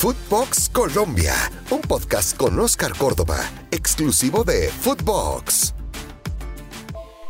Footbox Colombia, un podcast con Oscar Córdoba, exclusivo de Footbox.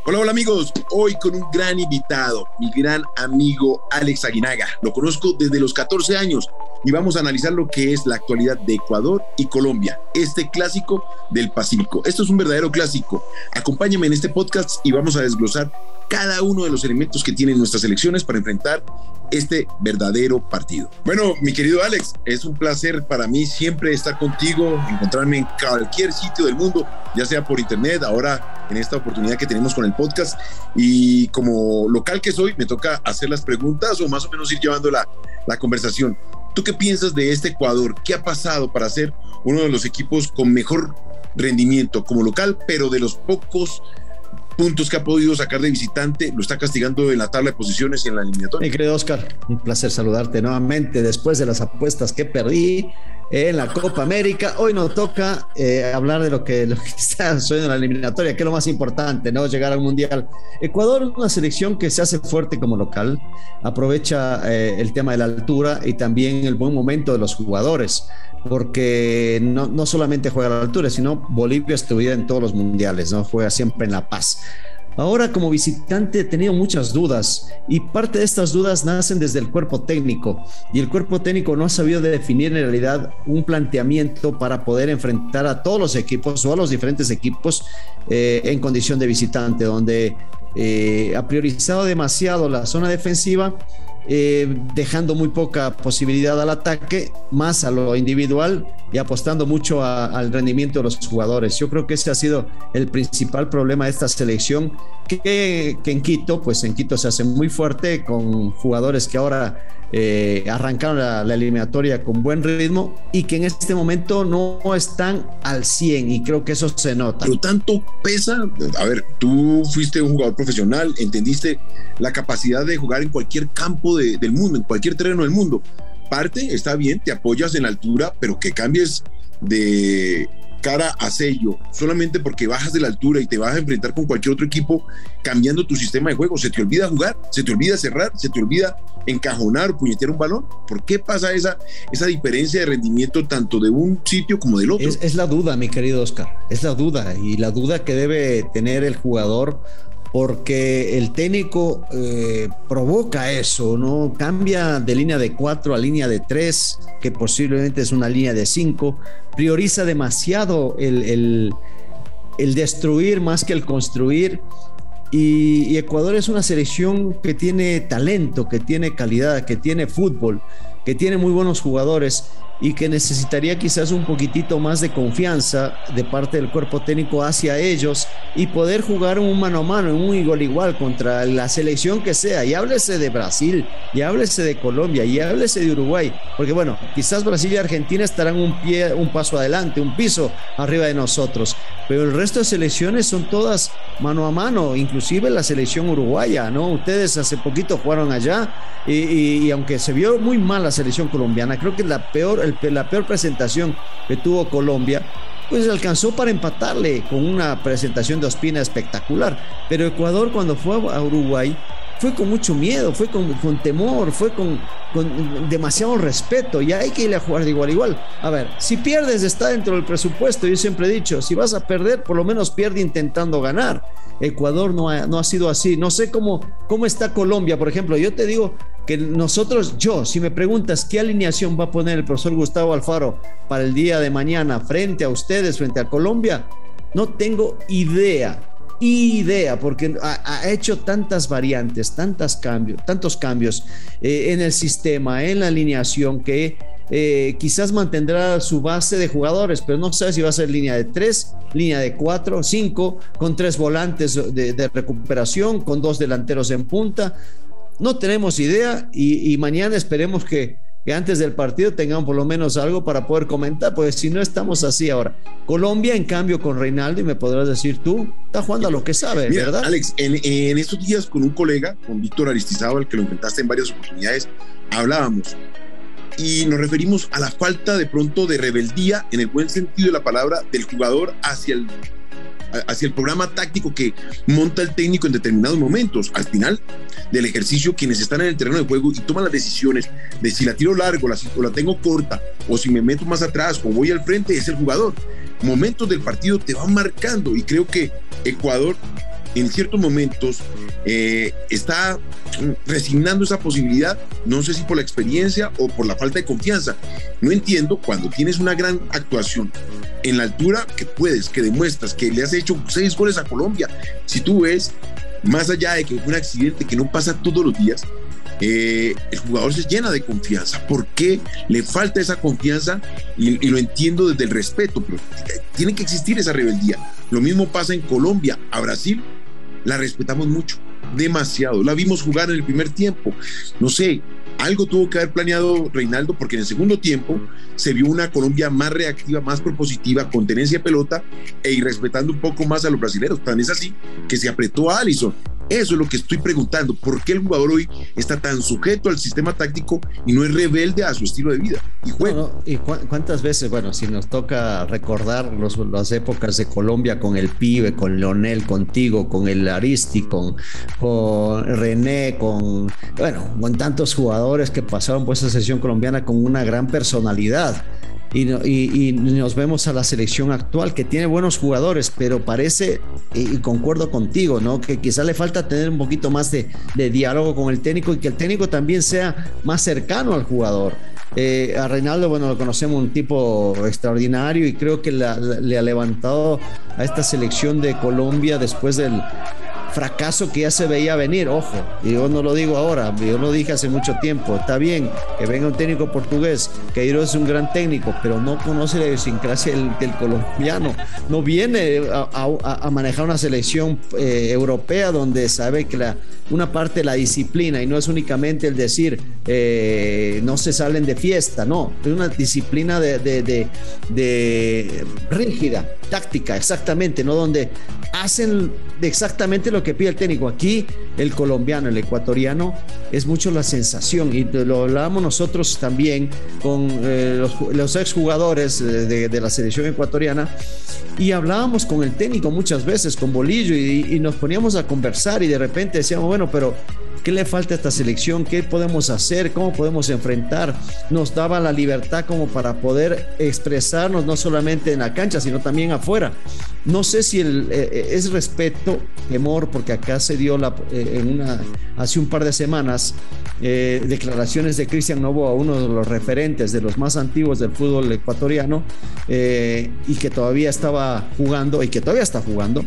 Hola, hola amigos. Hoy con un gran invitado, mi gran amigo Alex Aguinaga. Lo conozco desde los 14 años y vamos a analizar lo que es la actualidad de Ecuador y Colombia, este clásico del Pacífico. Esto es un verdadero clásico. Acompáñame en este podcast y vamos a desglosar cada uno de los elementos que tienen nuestras elecciones para enfrentar este verdadero partido. Bueno, mi querido Alex, es un placer para mí siempre estar contigo, encontrarme en cualquier sitio del mundo, ya sea por internet, ahora en esta oportunidad que tenemos con el podcast. Y como local que soy, me toca hacer las preguntas o más o menos ir llevando la, la conversación. ¿Tú qué piensas de este Ecuador? ¿Qué ha pasado para ser uno de los equipos con mejor rendimiento como local, pero de los pocos puntos que ha podido sacar de visitante, lo está castigando en la tabla de posiciones y en la eliminatoria. Mi querido Oscar, un placer saludarte nuevamente después de las apuestas que perdí en la Copa América. Hoy nos toca eh, hablar de lo que, está sucediendo en la eliminatoria, que es lo más importante, ¿no? Llegar al Mundial. Ecuador es una selección que se hace fuerte como local, aprovecha eh, el tema de la altura y también el buen momento de los jugadores porque no, no, solamente juega a la altura, sino Bolivia estuviera en todos los mundiales, ¿no? Juega siempre en La Paz. Ahora como visitante he tenido muchas dudas y parte de estas dudas nacen desde el cuerpo técnico y el cuerpo técnico no ha sabido definir en realidad un planteamiento para poder enfrentar a todos los equipos o a los diferentes equipos eh, en condición de visitante, donde eh, ha priorizado demasiado la zona defensiva eh, dejando muy poca posibilidad al ataque, más a lo individual y apostando mucho al rendimiento de los jugadores. Yo creo que ese ha sido el principal problema de esta selección, que, que en Quito, pues en Quito se hace muy fuerte con jugadores que ahora eh, arrancaron la, eliminatoria con buen ritmo y que en este momento no están al 100 y creo que eso se nota. Pero tanto pesa, a ver, tú fuiste un jugador profesional, entendiste la capacidad de jugar en cualquier campo del mundo, en cualquier terreno del mundo. Parte, está bien, te apoyas en la altura, pero que cambies de cara a sello, solamente porque bajas de la altura y te vas a enfrentar con cualquier otro equipo cambiando tu sistema de juego. Se te olvida jugar, se te olvida cerrar, se te olvida encajonar puñetear un balón. ¿Por qué pasa esa, esa diferencia de rendimiento tanto de un sitio como del otro? Es, es la duda, mi querido Oscar, es la duda y la duda que debe tener el jugador porque el técnico eh, provoca eso, ¿no? Cambia de línea de 4 a línea de 3, que posiblemente es una línea de 5, prioriza demasiado el, destruir más que el construir. y, Ecuador es una selección que tiene talento, que tiene calidad, que tiene fútbol, que tiene muy buenos jugadores y que necesitaría quizás un poquitito más de confianza de parte del cuerpo técnico hacia ellos y poder jugar un mano a mano, un igual igual contra la selección que sea. Y háblese de Brasil, y háblese de Colombia, y háblese de Uruguay, porque bueno, quizás Brasil y Argentina estarán un pie, un paso adelante, un piso arriba de nosotros, pero el resto de selecciones son todas mano a mano, inclusive la selección uruguaya, ¿no? Ustedes hace poquito jugaron allá y, y aunque se vio muy mal la selección colombiana, creo que la peor la peor presentación que tuvo Colombia, pues alcanzó para empatarle con una presentación de Ospina espectacular. Pero Ecuador cuando fue a Uruguay fue con mucho miedo, fue con, temor, fue con, con, demasiado respeto y hay que ir a jugar de igual a igual. A ver, si pierdes está dentro del presupuesto, yo siempre he dicho, si vas a perder, por lo menos pierde intentando ganar. Ecuador no ha, no ha sido así. No sé cómo, cómo está Colombia, por ejemplo. Yo te digo que nosotros, yo, si me preguntas qué alineación va a poner el profesor Gustavo Alfaro para el día de mañana frente a ustedes, frente a Colombia, no tengo idea idea, porque ha, hecho tantas variantes, tantos cambios, tantos cambios eh, en el sistema, en la alineación, que eh, quizás mantendrá su base de jugadores, pero no sabe si va a ser línea de tres, línea de cuatro, cinco, con tres volantes de, recuperación, con dos delanteros en punta. No tenemos idea y, mañana esperemos que, antes del partido tengamos por lo menos algo para poder comentar, pues si no estamos así ahora. Colombia, en cambio, con Reinaldo, y me podrás decir tú, está jugando a lo que sabe, ¿verdad? Alex, en, en, estos días con un colega, con Víctor Aristizábal, que lo enfrentaste en varias oportunidades, hablábamos y nos referimos a la falta de pronto de rebeldía en el buen sentido de la palabra del jugador hacia el hacia el programa táctico que monta el técnico en determinados momentos. Al final del ejercicio, quienes están en el terreno de juego y toman las decisiones de si la tiro largo la, o la tengo corta, o si me meto más atrás o voy al frente, es el jugador. Momentos del partido te van marcando y creo que Ecuador en ciertos momentos eh, está resignando esa posibilidad, no sé si por la experiencia o por la falta de confianza. No entiendo cuando tienes una gran actuación en la altura que puedes, que demuestras que le has hecho seis goles a Colombia. Si tú ves, más allá de que fue un accidente que no pasa todos los días, eh, el jugador se llena de confianza. ¿Por qué le falta esa confianza? Y, lo entiendo desde el respeto, pero tiene que existir esa rebeldía. Lo mismo pasa en Colombia. A Brasil la respetamos mucho, demasiado. La vimos jugar en el primer tiempo. No sé, algo tuvo que haber planeado Reinaldo porque en el segundo tiempo se vio una Colombia más reactiva, más propositiva, con tenencia de pelota e irrespetando un poco más a los brasileños. Tan es así que se apretó a eso es lo que estoy preguntando. ¿Por qué el jugador hoy está tan sujeto al sistema táctico y no es rebelde a su estilo de vida? Y, ¿Y cuántas veces, bueno, si nos toca recordar las épocas de Colombia con el pibe, con Leonel, contigo, con el Aristi, con, con René, con, bueno, con tantos jugadores que pasaron por esa sesión colombiana con una gran personalidad y, nos vemos a la selección actual que tiene buenos jugadores, pero parece, y, concuerdo contigo, ¿no? Que quizá le falta tener un poquito más de, diálogo con el técnico y que el técnico también sea más cercano al jugador. Eh, a Reinaldo, bueno, lo conocemos un tipo extraordinario y creo que le ha levantado a esta selección de Colombia después del, fracaso que ya se veía venir, ojo, y yo no lo digo ahora, yo lo dije hace mucho tiempo, está bien que venga un técnico portugués, que es un gran técnico, pero no conoce la idiosincrasia del, colombiano, no viene a, manejar una selección eh, europea donde sabe que la, una parte de la disciplina y no es únicamente el decir eh, no se salen de fiesta, no, es una disciplina de, de, de rígida, táctica, exactamente, ¿no? Donde hacen exactamente lo que pide el técnico. Aquí el colombiano, el ecuatoriano, es mucho la sensación y lo hablábamos nosotros también con eh, los, exjugadores de, de, la selección ecuatoriana y hablábamos con el técnico muchas veces, con Bolillo, y, y nos poníamos a conversar y de repente decíamos, bueno, pero ¿Qué le falta a esta selección? ¿Qué podemos hacer? ¿Cómo podemos enfrentar? Nos daba la libertad como para poder expresarnos no solamente en la cancha, sino también afuera. No sé si el, eh, eh, es respeto, temor, porque acá se dio la, eh, en una, hace un par de semanas declaraciones de Cristian Novoa, uno de los referentes de los más antiguos del fútbol ecuatoriano, y que todavía estaba jugando, y que todavía está jugando,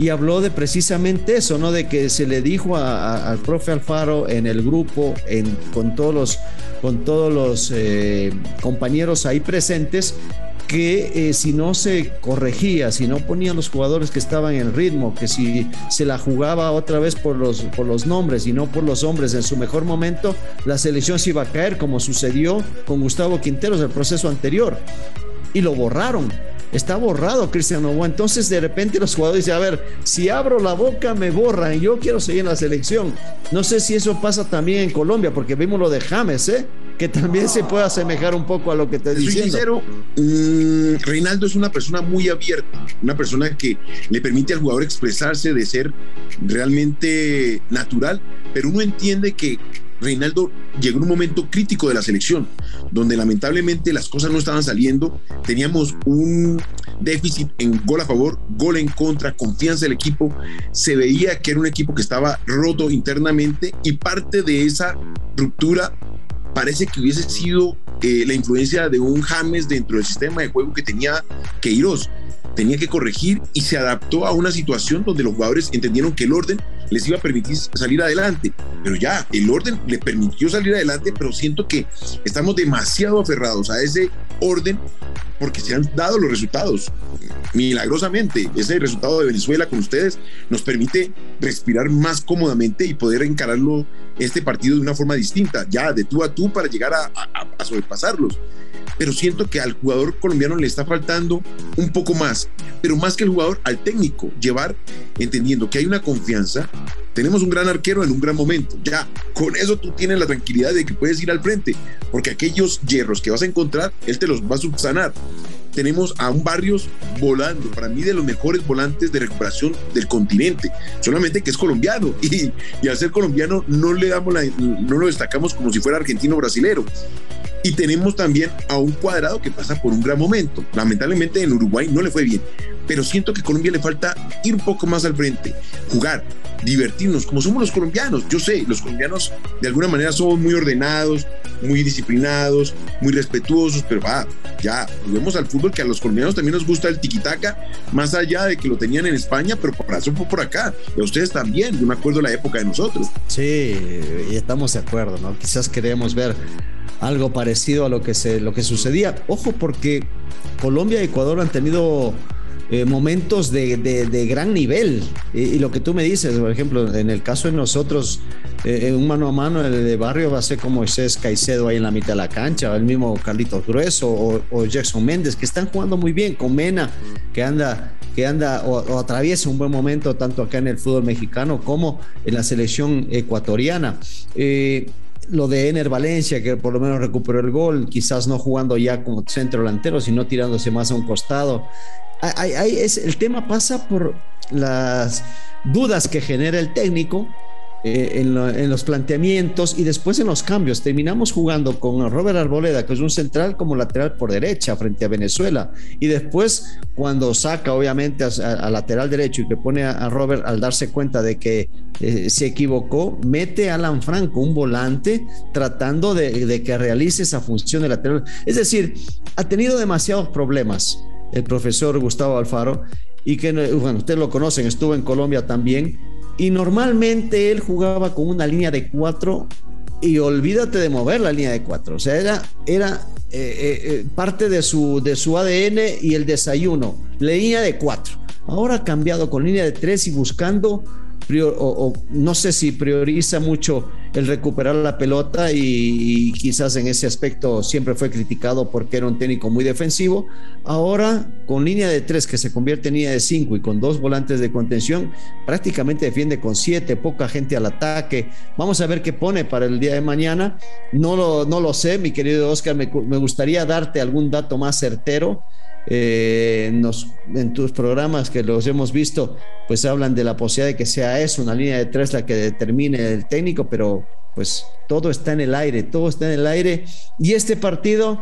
y habló de precisamente eso, ¿no? De que se le dijo al profe Alfaro en el grupo, con todos los, los compañeros ahí presentes, que eh, si no se corregía, si no ponía los jugadores que estaban en ritmo, que si se la jugaba otra vez por los, por los nombres y no por los hombres en su mejor momento, la selección se iba a caer como sucedió con Gustavo Quinteros el proceso anterior. Y lo borraron. Está borrado Cristian Novoa. Entonces de repente los jugadores dicen, a ver, si abro la boca me borran. Yo quiero seguir en la selección. No sé si eso pasa también en Colombia, porque vimos lo de James, ¿eh? que también se puede asemejar un poco a lo que te Soy sincero, mm, Reinaldo es una persona muy abierta, una persona que le permite al jugador expresarse de ser realmente natural, pero uno entiende que Reinaldo llegó en un momento crítico de la selección, donde lamentablemente las cosas no estaban saliendo, teníamos un déficit en gol a favor, gol en contra, confianza del equipo, se veía que era un equipo que estaba roto internamente y parte de esa ruptura parece que hubiese sido eh, la influencia de un James dentro del sistema de juego que tenía Queiroz. Tenía que corregir y se adaptó a una situación donde los jugadores entendieron que el orden les iba a permitir salir adelante. Pero ya, el orden le permitió salir adelante, pero siento que estamos demasiado aferrados a ese orden porque se han dado los resultados. Milagrosamente, ese resultado de Venezuela con ustedes nos permite respirar más cómodamente y poder encararlo este partido de una forma distinta, ya de tú a tú para llegar a, a sobrepasarlos. Pero siento que al jugador colombiano le está faltando un poco más, pero más que el jugador, al técnico, llevar entendiendo que hay una confianza tenemos un gran arquero en un gran momento. Ya, con eso tú tienes la tranquilidad de que puedes ir al frente, porque aquellos hierros que vas a encontrar, él te los va a subsanar. Tenemos a un Barrios volando, para mí de los mejores volantes de recuperación del continente, solamente que es colombiano y, y al ser colombiano no le damos la, no lo destacamos como si fuera argentino o brasilero. Y tenemos también a un cuadrado que pasa por un gran momento. Lamentablemente en Uruguay no le fue bien, pero siento que a Colombia le falta ir un poco más al frente, jugar, divertirnos, como somos los colombianos. Yo sé, los colombianos de alguna manera somos muy ordenados, muy disciplinados, muy respetuosos, pero va, ya, volvemos al fútbol que a los colombianos también nos gusta el tiquitaca, más allá de que lo tenían en España, pero por eso fue por acá. Y a ustedes también, yo me acuerdo la época de nosotros. Sí, estamos de acuerdo, ¿no? Quizás queremos ver algo parecido a lo que, se, lo que sucedía. Ojo, porque Colombia y Ecuador han tenido eh, momentos de, de, gran nivel. Y, lo que tú me dices, por ejemplo, en el caso de nosotros, eh, un mano a mano el de barrio va a ser como Moisés Caicedo ahí en la mitad de la cancha, el mismo Carlitos Grueso o, o, Jackson Méndez, que están jugando muy bien, con Mena, que anda que anda o, o, atraviesa un buen momento tanto acá en el fútbol mexicano como en la selección ecuatoriana. Eh, lo de Ener Valencia, que por lo menos recuperó el gol, quizás no jugando ya como centro delantero, sino tirándose más a un costado. Es, el tema pasa por las dudas que genera el técnico eh, en, los planteamientos y después en los cambios. Terminamos jugando con Robert Arboleda, que es un central como lateral por derecha frente a Venezuela. Y después, cuando saca obviamente a, lateral derecho y que pone a, Robert al darse cuenta de que eh, se equivocó, mete a Alan Franco, un volante, tratando de, de que realice esa función de lateral. Es decir, ha tenido demasiados problemas el profesor Gustavo Alfaro y que, bueno, ustedes lo conocen, estuvo en Colombia también y normalmente él jugaba con una línea de cuatro y olvídate de mover la línea de cuatro. O sea, era, era eh, eh, eh, parte de su, de su ADN y el desayuno. Línea de cuatro. Ahora ha cambiado con línea de tres y buscando o, no sé si prioriza mucho el recuperar la pelota y, quizás en ese aspecto siempre fue criticado porque era un técnico muy defensivo. Ahora con línea de tres que se convierte en línea de cinco y con dos volantes de contención, prácticamente defiende con siete, poca gente al ataque. Vamos a ver qué pone para el día de mañana. No lo, no lo sé, mi querido Oscar, me, me gustaría darte algún dato más certero eh, en tus programas que los hemos visto, pues hablan de la posibilidad de que sea eso, una línea de tres la que determine el técnico, pero pues todo está en el aire, todo está en el aire. Y este partido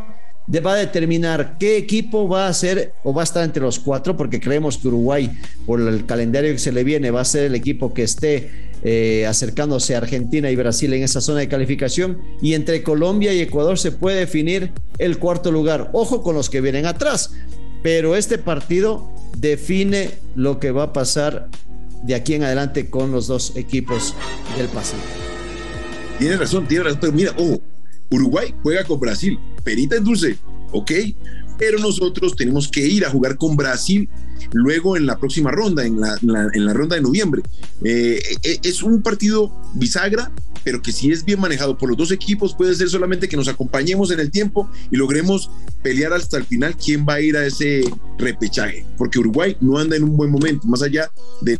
va a determinar qué equipo va a ser o va a estar entre los cuatro, porque creemos que Uruguay, por el calendario que se le viene, va a ser el equipo que esté eh, acercándose a Argentina y Brasil en esa zona de calificación. Y entre Colombia y Ecuador se puede definir el cuarto lugar. Ojo con los que vienen atrás, pero este partido define lo que va a pasar de aquí en adelante con los dos equipos del Pacífico. Tiene razón, tiene razón, mira, ojo, Uruguay juega con Brasil, perita en dulce, ok, pero nosotros tenemos que ir a jugar con Brasil luego en la próxima ronda, en la, en la, ronda de noviembre. Eh, eh, es un partido bisagra, pero que si es bien manejado por los dos equipos, puede ser solamente que nos acompañemos en el tiempo y logremos pelear hasta el final quién va a ir a ese repechaje, porque Uruguay no anda en un buen momento, más allá de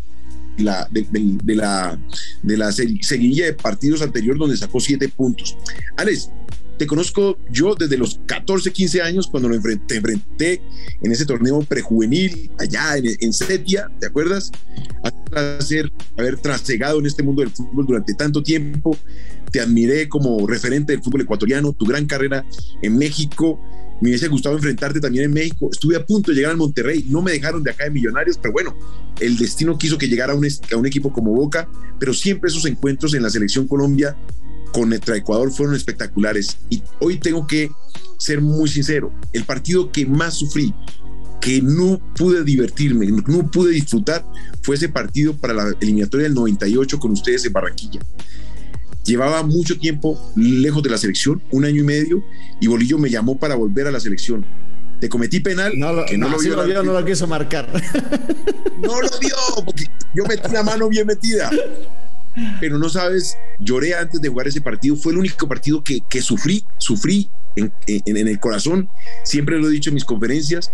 la, de, la, de la seguilla de partidos anterior donde sacó siete puntos. Alex, te conozco yo desde los 14, 15 años cuando lo enfrenté, enfrenté en ese torneo prejuvenil allá en, en Setia, ¿te acuerdas? Hacer, haber trasegado en este mundo del fútbol durante tanto tiempo. Te admiré como referente del fútbol ecuatoriano, tu gran carrera en México. Me hubiese gustado enfrentarte también en México. Estuve a punto de llegar al Monterrey. No me dejaron de acá de Millonarios, pero bueno, el destino quiso que llegara a un, a un equipo como Boca. Pero siempre esos encuentros en la selección Colombia contra Ecuador fueron espectaculares. Y hoy tengo que ser muy sincero, el partido que más sufrí, que no pude divertirme, no pude disfrutar, fue ese partido para la eliminatoria del 98 con ustedes en Barranquilla. Llevaba mucho tiempo lejos de la selección, un año y medio, y Bolillo me llamó para volver a la selección. Te cometí penal. No lo, que no, lo, vio, no lo quiso marcar. No lo vio, porque yo metí la mano bien metida pero no sabes, lloré antes de jugar ese partido, fue el único partido que, que sufrí, sufrí en, en, el corazón, siempre lo he dicho en mis conferencias,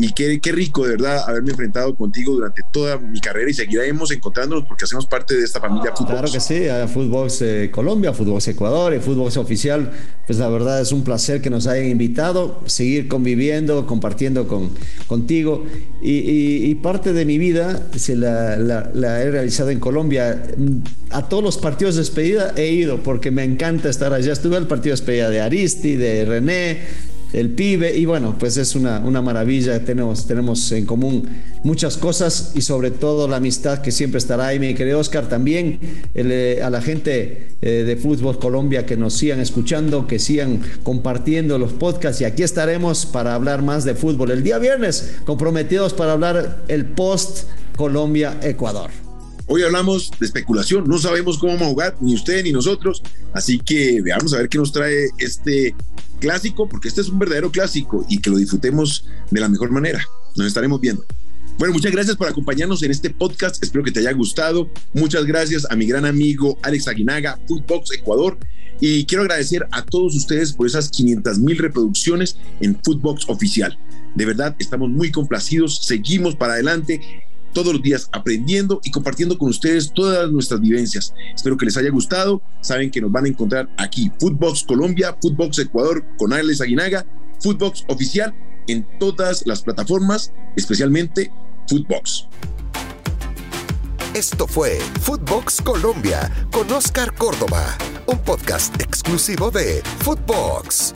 y qué, qué rico de verdad haberme enfrentado contigo durante toda mi carrera y seguiremos encontrándonos porque hacemos parte de esta familia Fútbol. Claro que sí, a Footbox eh, Colombia, Footbox Ecuador y Footbox Oficial, pues la verdad es un placer que nos hayan invitado, seguir conviviendo, compartiendo con, contigo y, y, parte de mi vida se la, la, la, he realizado en Colombia. A todos los partidos de despedida he ido porque me encanta estar allá. Estuve al partido de despedida de Aristi, de René, el pibe, y bueno, pues es una, una maravilla, tenemos, tenemos en común muchas cosas y sobre todo la amistad que siempre estará ahí, mi querido Oscar, también eh, a la gente eh, de Fútbol Colombia que nos sigan escuchando, que sigan compartiendo los podcasts y aquí estaremos para hablar más de fútbol. El día viernes, comprometidos para hablar el post Colombia-Ecuador. Hoy hablamos de especulación, no sabemos cómo vamos a jugar, ni usted ni nosotros, así que veamos a ver qué nos trae este clásico, porque este es un verdadero clásico y que lo disfrutemos de la mejor manera. Nos estaremos viendo. Bueno, muchas gracias por acompañarnos en este podcast. Espero que te haya gustado. Muchas gracias a mi gran amigo Alex Aguinaga, Footbox Ecuador. Y quiero agradecer a todos ustedes por esas 500 mil reproducciones en Footbox Oficial. De verdad, estamos muy complacidos. Seguimos para adelante todos los días aprendiendo y compartiendo con ustedes todas nuestras vivencias. Espero que les haya gustado. Saben que nos van a encontrar aquí, Footbox Colombia, Footbox Ecuador con Alex Aguinaga, Footbox Oficial en todas las plataformas, especialmente Footbox. Esto fue Footbox Colombia con Oscar Córdoba, un podcast exclusivo de Footbox.